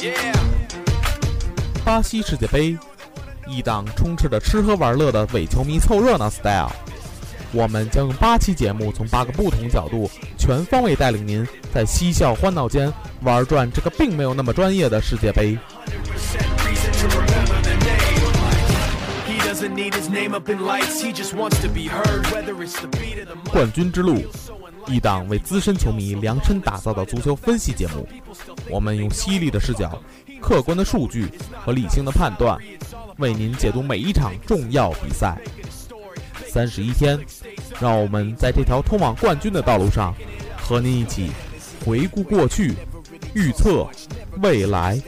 耶巴西世界杯一档充斥着吃喝玩乐的伪球迷凑热闹 style 我们将用八期节目从八个不同角度全方位带领您在嬉笑欢闹间玩转这个并没有那么专业的世界杯。冠军之路一档为资深球迷量身打造的足球分析节目。我们用犀利的视角、客观的数据和理性的判断，为您解读每一场重要比赛。三十一天，让我们在这条通往冠军的道路上，和您一起回顾过去，预测未来。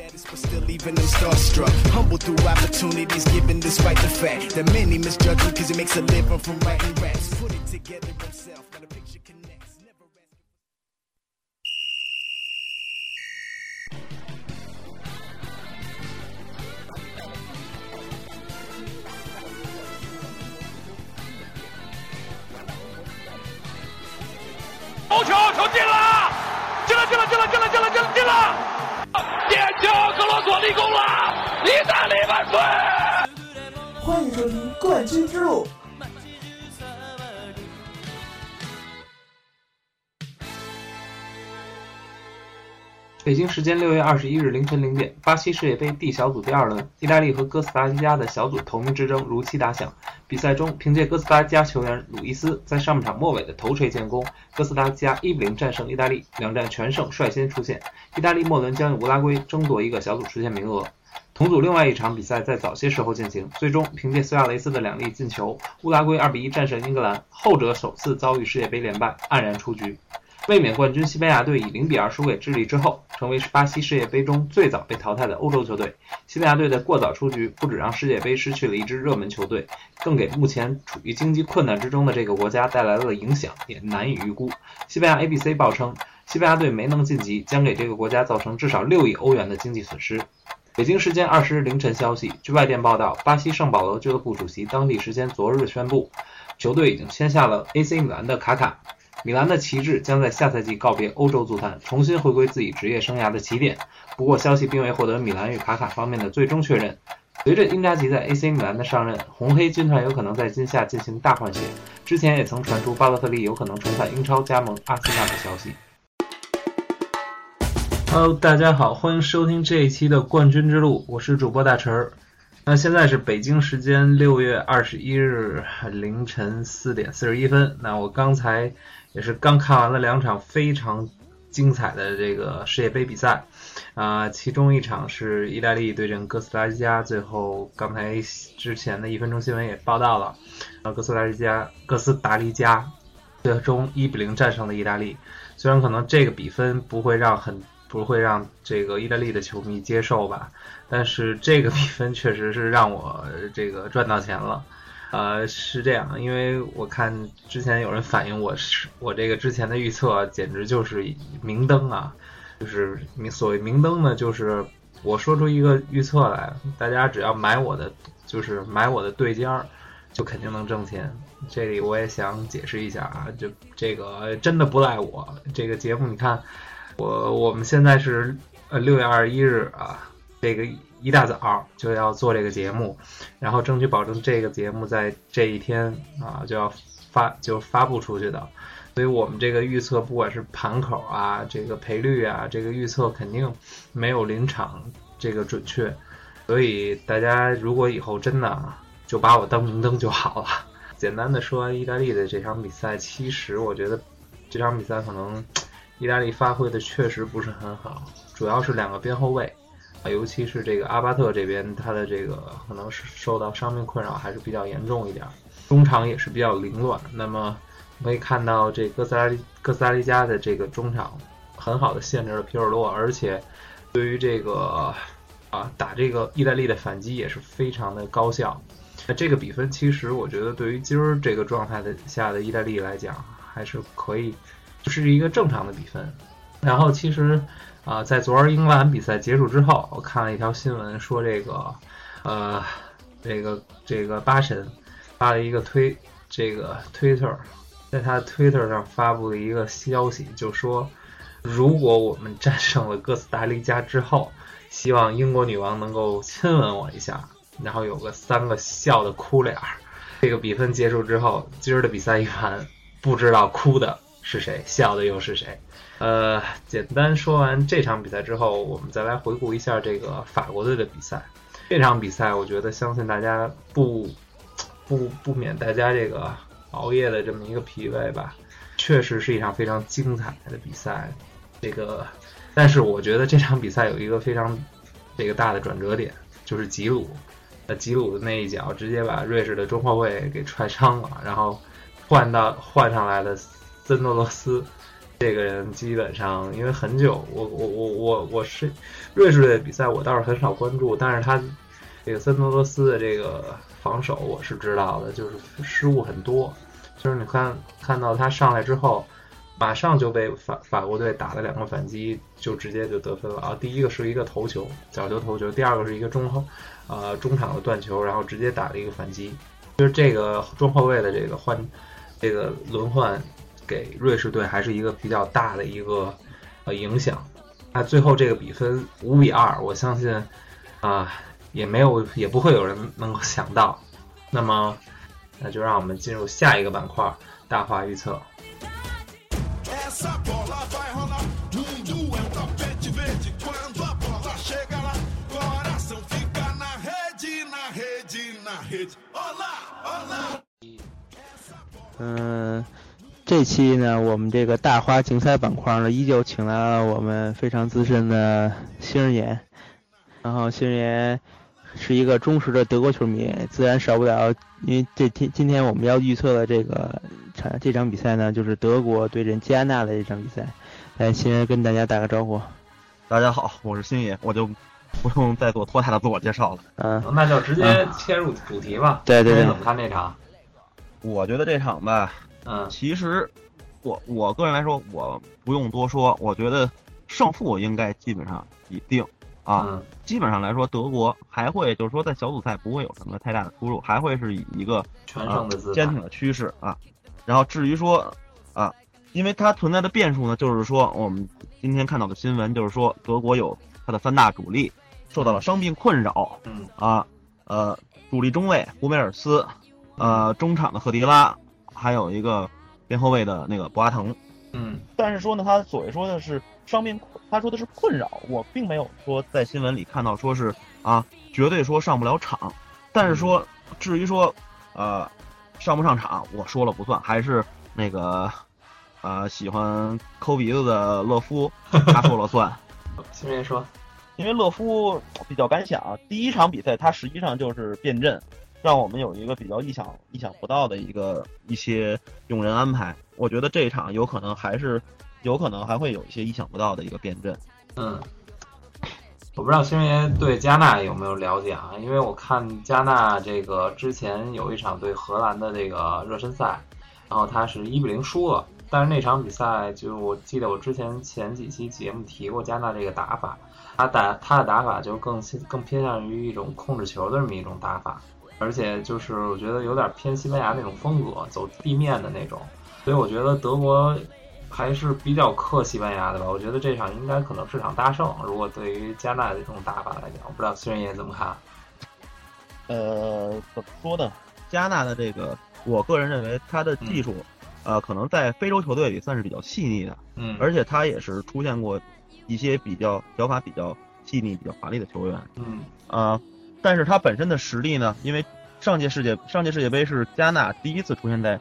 听《冠军之路》。北京时间六月二十一日凌晨零点，巴西世界杯 D 小组第二轮，意大利和哥斯达黎加的小组头名之争如期打响。比赛中，凭借哥斯达黎加球员鲁伊斯在上半场末尾的头锤建功，哥斯达黎加一比零战胜意大利，两战全胜，率先出线。意大利末轮将与乌拉圭争夺一个小组出线名额。同组另外一场比赛在早些时候进行，最终凭借苏亚雷斯的两粒进球，乌拉圭二比一战胜英格兰，后者首次遭遇世界杯连败，黯然出局。卫冕冠军西班牙队以零比二输给智利之后，成为巴西世界杯中最早被淘汰的欧洲球队。西班牙队的过早出局，不止让世界杯失去了一支热门球队，更给目前处于经济困难之中的这个国家带来了影响，也难以预估。西班牙 ABC 报称，西班牙队没能晋级，将给这个国家造成至少六亿欧元的经济损失。北京时间二十日凌晨消息，据外电报道，巴西圣保罗俱乐部主席当地时间昨日宣布，球队已经签下了 AC 米兰的卡卡。米兰的旗帜将在下赛季告别欧洲足坛，重新回归自己职业生涯的起点。不过，消息并未获得米兰与卡卡方面的最终确认。随着因扎吉在 AC 米兰的上任，红黑军团有可能在今夏进行大换血。之前也曾传出巴洛特利有可能重返英超加盟阿森纳的消息。Hello，大家好，欢迎收听这一期的冠军之路，我是主播大陈儿。那现在是北京时间六月二十一日凌晨四点四十一分。那我刚才也是刚看完了两场非常精彩的这个世界杯比赛，啊、其中一场是意大利对阵哥斯达黎加，最后刚才之前的一分钟新闻也报道了，啊，哥斯达黎加哥斯达黎加最终一比零战胜了意大利。虽然可能这个比分不会让很不会让这个意大利的球迷接受吧，但是这个比分确实是让我这个赚到钱了。呃，是这样，因为我看之前有人反映我是我这个之前的预测简直就是明灯啊，就是明所谓明灯呢，就是我说出一个预测来，大家只要买我的，就是买我的对尖儿，就肯定能挣钱。这里我也想解释一下啊，就这个真的不赖我。这个节目你看，我我们现在是呃六月二十一日啊，这个一大早就要做这个节目，然后争取保证这个节目在这一天啊就要发就发布出去的。所以我们这个预测，不管是盘口啊，这个赔率啊，这个预测肯定没有临场这个准确。所以大家如果以后真的就把我当明灯就好了。简单的说完意大利的这场比赛，其实我觉得这场比赛可能意大利发挥的确实不是很好，主要是两个边后卫，啊，尤其是这个阿巴特这边，他的这个可能是受到伤病困扰还是比较严重一点，中场也是比较凌乱。那么可以看到这哥斯拉哥斯拉黎加的这个中场很好的限制了皮尔洛，而且对于这个啊打这个意大利的反击也是非常的高效。那这个比分其实我觉得对于今儿这个状态的下的意大利来讲还是可以，是一个正常的比分。然后其实啊，在昨儿英格兰比赛结束之后，我看了一条新闻说这个呃这个这个巴神发了一个推这个 Twitter，在他 Twitter 上发布了一个消息，就说如果我们战胜了哥斯达黎加之后，希望英国女王能够亲吻我一下。然后有个三个笑的哭脸儿。这个比分结束之后，今儿的比赛一完，不知道哭的是谁，笑的又是谁。呃，简单说完这场比赛之后，我们再来回顾一下这个法国队的比赛。这场比赛，我觉得相信大家不不不免大家这个熬夜的这么一个疲惫吧。确实是一场非常精彩的比赛。这个，但是我觉得这场比赛有一个非常这个大的转折点，就是吉鲁。呃，吉鲁的那一脚直接把瑞士的中后卫给踹伤了，然后换到换上来的森诺罗斯，这个人基本上因为很久，我我我我我是瑞士队的比赛我倒是很少关注，但是他这个森诺罗斯的这个防守我是知道的，就是失误很多，就是你看看到他上来之后，马上就被法法国队打了两个反击，就直接就得分了啊！第一个是一个头球，角球头球，第二个是一个中后。呃，中场的断球，然后直接打了一个反击，就是这个中后卫的这个换，这个轮换，给瑞士队还是一个比较大的一个呃影响。那最后这个比分五比二，我相信啊，也没有也不会有人能够想到。那么，那就让我们进入下一个板块，大话预测。嗯，这期呢，我们这个大花竞赛板块呢，依旧请来了我们非常资深的星爷。然后星爷是一个忠实的德国球迷，自然少不了。因为这天今天我们要预测的这个场这场比赛呢，就是德国对阵加纳的这场比赛。来，星爷跟大家打个招呼。大家好，我是星爷，我就不用再做拖沓的自我介绍了。嗯，那就直接切入主题吧。对对对，怎么看这场？我觉得这场吧，嗯，其实我我个人来说，我不用多说，我觉得胜负应该基本上已定啊。基本上来说，德国还会就是说在小组赛不会有什么太大的出入，还会是以一个全胜的坚挺的趋势啊。然后至于说啊，因为它存在的变数呢，就是说我们今天看到的新闻就是说德国有它的三大主力受到了伤病困扰，嗯啊呃主力中卫胡梅尔斯。呃，中场的赫迪拉，还有一个边后卫的那个博阿滕，嗯，但是说呢，他所谓说的是伤病，他说的是困扰，我并没有说在新闻里看到说是啊，绝对说上不了场，但是说至于说呃上不上场，我说了不算，还是那个呃喜欢抠鼻子的勒夫他说了算。新人说，因为勒夫比较敢想，第一场比赛他实际上就是变阵。让我们有一个比较意想意想不到的一个一些用人安排，我觉得这一场有可能还是有可能还会有一些意想不到的一个变阵。嗯，我不知道星爷对加纳有没有了解啊？因为我看加纳这个之前有一场对荷兰的这个热身赛，然后他是一比零输了，但是那场比赛就我记得我之前前几期节目提过加纳这个打法，他打他的打法就更更偏向于一种控制球的这么一种打法。而且就是我觉得有点偏西班牙那种风格，走地面的那种，所以我觉得德国还是比较克西班牙的吧。我觉得这场应该可能是场大胜。如果对于加纳的这种打法来讲，我不知道孙爷怎么看。呃，怎么说呢？加纳的这个，我个人认为他的技术，呃，可能在非洲球队里算是比较细腻的。嗯。而且他也是出现过一些比较脚法比较细腻、比较华丽的球员。嗯。啊。但是他本身的实力呢？因为上届世界上届世界杯是加纳第一次出现在，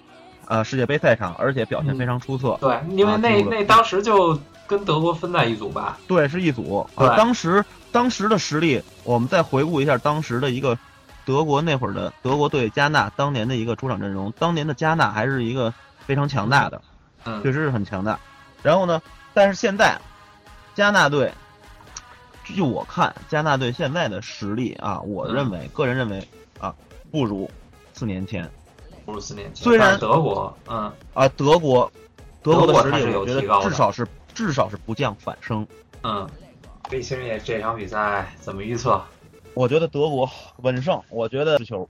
呃世界杯赛场，而且表现非常出色。对，因为那那当时就跟德国分在一组吧。对，是一组。对，当时当时的实力，我们再回顾一下当时的一个德国那会儿的德国队加纳当年的一个出场阵容。当年的加纳还是一个非常强大的，嗯确实是很强大。然后呢，但是现在加纳队，就我看加纳队现在的实力啊，我嗯认为、个人认为啊，不如四年前不如四年前。虽然德国，嗯，啊，德国德国的实力，我觉提高的得至少是至少是不降反升。嗯，魏星也这场比赛怎么预测？我觉得德国稳胜，我觉得失球，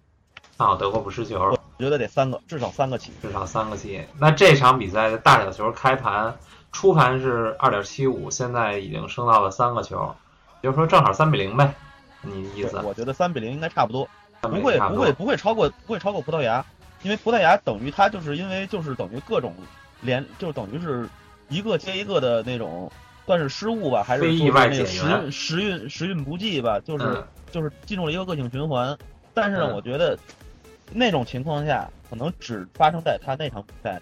看好德国不失球，我觉得得三个，至少三个起。至少三个起。那这场比赛的大小球开盘初盘是二点七五，现在已经升到了三个球，也就是说正好三比零呗。你意思？我觉得三比零应该差不多，不会不会不会超过不会超过葡萄牙，因为葡萄牙等于他就是因为就是等于各种连就等于是一个接一个的那种。算是失误吧，还是非意说是那个外减员时时运时运不济吧？就是、嗯就是进入了一个恶性循环。但是呢，嗯我觉得那种情况下，可能只发生在他那场比赛。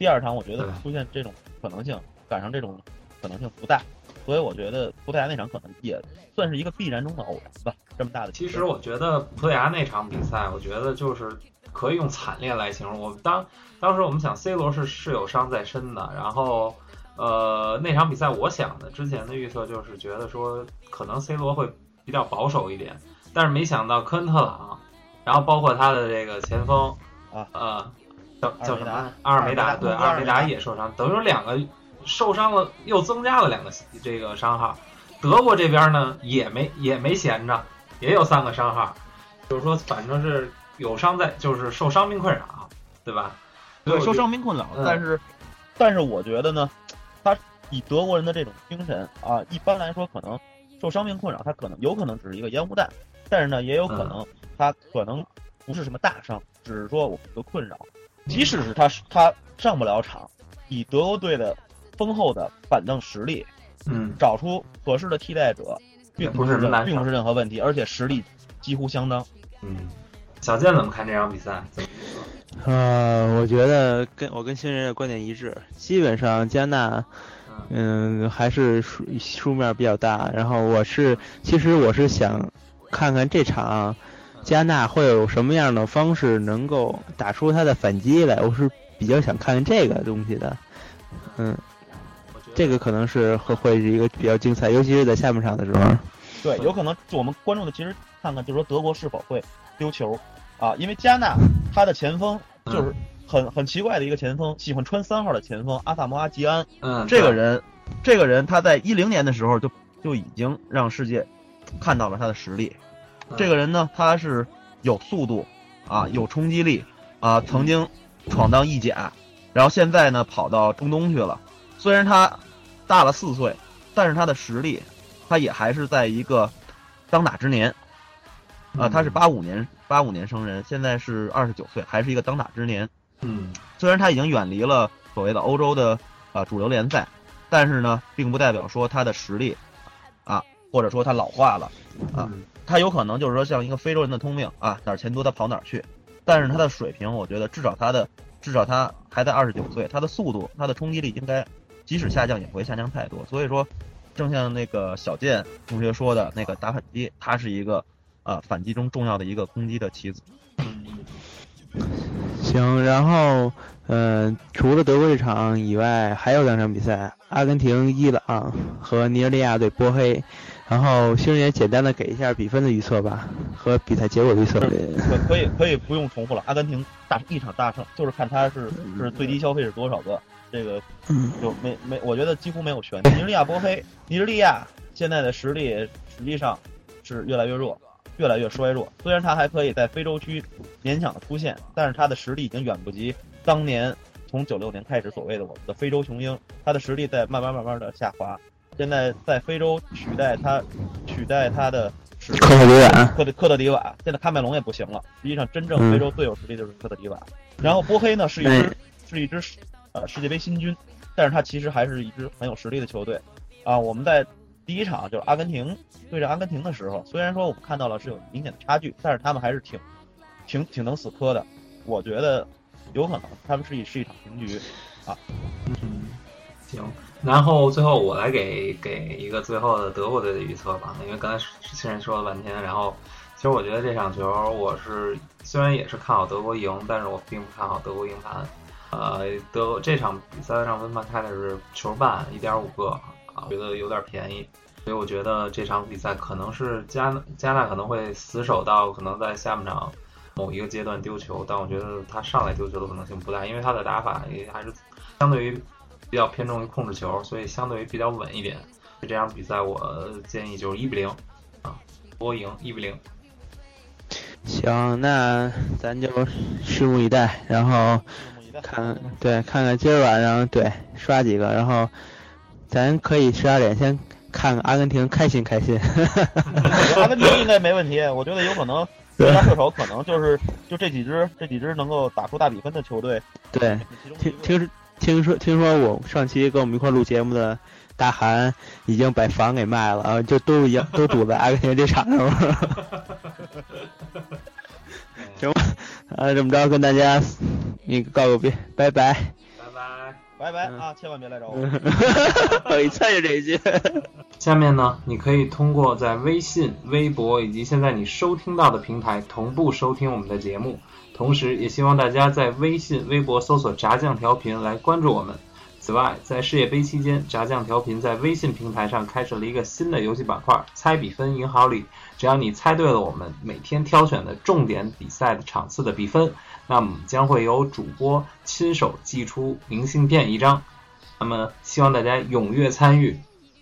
第二场，我觉得出现这种可能性，赶上这种可能性不大。所以我觉得葡萄牙那场可能也算是一个必然中的偶然吧。这么大的其实我觉得葡萄牙那场比赛，我觉得就是可以用惨烈来形容。我们当当时我们想，C 罗是是有伤在身的，然后呃那场比赛，我想的之前的预测就是觉得说可能 C 罗会比较保守一点，但是没想到科恩特朗，然后包括他的这个前锋啊呃叫叫什么阿尔梅达对阿尔梅达阿尔梅达也受伤，等于说两个受伤了，又增加了两个这个伤号。德国这边呢也没也没闲着，也有三个伤号，就是说反正是有伤在，就是受伤病困扰，对吧？对受伤病困扰，嗯但是但是我觉得呢，他以德国人的这种精神啊，一般来说可能受伤病困扰，他可能有可能只是一个烟雾弹，但是呢，也有可能他可能不是什么大伤，只是说我们的困扰。即使是他他上不了场，以德国队的丰厚的板凳实力，嗯，找出合适的替代者，并不是并不是任何问题，而且实力几乎相当。嗯，小健怎么看这场比赛？怎么呃，我觉得跟我跟新人的观点一致，基本上加纳，嗯，还是输输面比较大。然后我是，其实我是想看看这场加纳会有什么样的方式能够打出他的反击来，我是比较想看看这个东西的。嗯，这个可能是会会是一个比较精彩，尤其是在下半场的时候。对，有可能我们关注的其实看看，就是说德国是否会丢球啊？因为加纳他的前锋就是很很奇怪的一个前锋，喜欢穿三号的前锋阿萨摩阿吉安。嗯，这个人，这个人他在一零年的时候就就已经让世界看到了他的实力。这个人呢，他是有速度啊，有冲击力啊，曾经闯荡意甲，然后现在呢跑到中东去了。虽然他大了四岁，但是他的实力，他也还是在一个当打之年。啊，他是八五年八五年生人，现在是二十九岁，还是一个当打之年。嗯，虽然他已经远离了所谓的欧洲的啊主流联赛，但是呢，并不代表说他的实力啊，或者说他老化了啊，他有可能就是说像一个非洲人的通病啊，哪儿钱多他跑哪儿去。但是他的水平，我觉得至少他的至少他还在二十九岁，他的速度、他的冲击力应该即使下降也不会下降太多。所以说，正像那个小健同学说的那个打反击，他是一个啊反击中重要的一个攻击的棋子。行，然后，呃，除了德国这场以外，还有两场比赛，阿根廷、伊朗和尼日利亚对波黑。然后，星人也简单的给一下比分的预测吧，和比赛结果的预测。可可以可以不用重复了，阿根廷大一场大胜，就是看他是是最低消费是多少个，这个就没没，我觉得几乎没有悬念。尼日利亚波黑，尼日利亚现在的实力实际上是越来越弱。越来越衰弱，虽然他还可以在非洲区勉强的出现，但是他的实力已经远不及当年从九六年开始所谓的我们的非洲雄鹰，他的实力在慢慢慢慢的下滑。现在在非洲取代他，取代他的是科特迪瓦，科特科特迪瓦。现在喀麦隆也不行了，实际上真正非洲最有实力的就是科特迪瓦。然后波黑呢是一支是一支呃世界杯新军，但是他其实还是一支很有实力的球队啊。我们在第一场就是阿根廷对着阿根廷的时候，虽然说我们看到了是有明显的差距，但是他们还是挺挺挺能死磕的。我觉得有可能他们是一是一场平局啊。嗯，行。然后最后我来给给一个最后的德国队的预测吧，因为刚才新人说了半天，然后其实我觉得这场球我是虽然也是看好德国赢，但是我并不看好德国赢盘。呃，德这场比赛让温曼开的是球半一点五个啊，觉得有点便宜，所以我觉得这场比赛可能是加加纳可能会死守到可能在下半场某一个阶段丢球，但我觉得他上来丢球的可能性不大，因为他的打法也还是相对于比较偏重于控制球，所以相对于比较稳一点。这场比赛我建议就是一比零啊，波赢一比零。行，那咱就拭目以待，然后看对看看今儿晚上对刷几个，然后咱可以十二点先看看阿根廷开心开心。阿根廷应该没问题，我觉得有可能最佳射手可能就是就这几支这几支能够打出大比分的球队。对，听听听说听说我上期跟我们一块录节目的。大韩已经把房给卖了啊，就都一样都堵在阿根廷这场上了。行吧，啊，这么着跟大家你告个别，拜拜，拜拜，拜拜啊，千万别来找我。一参与这一句。下面呢，你可以通过在微信、微博以及现在你收听到的平台同步收听我们的节目，同时也希望大家在微信、微博搜索“炸酱调频”来关注我们。此外，在世界杯期间，炸酱调频在微信平台上开设了一个新的游戏板块——猜比分赢好礼。只要你猜对了我们每天挑选的重点比赛的场次的比分，那么将会有主播亲手寄出明信片一张。那么，希望大家踊跃参与。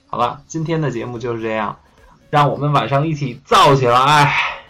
好了，今天的节目就是这样，让我们晚上一起燥起来！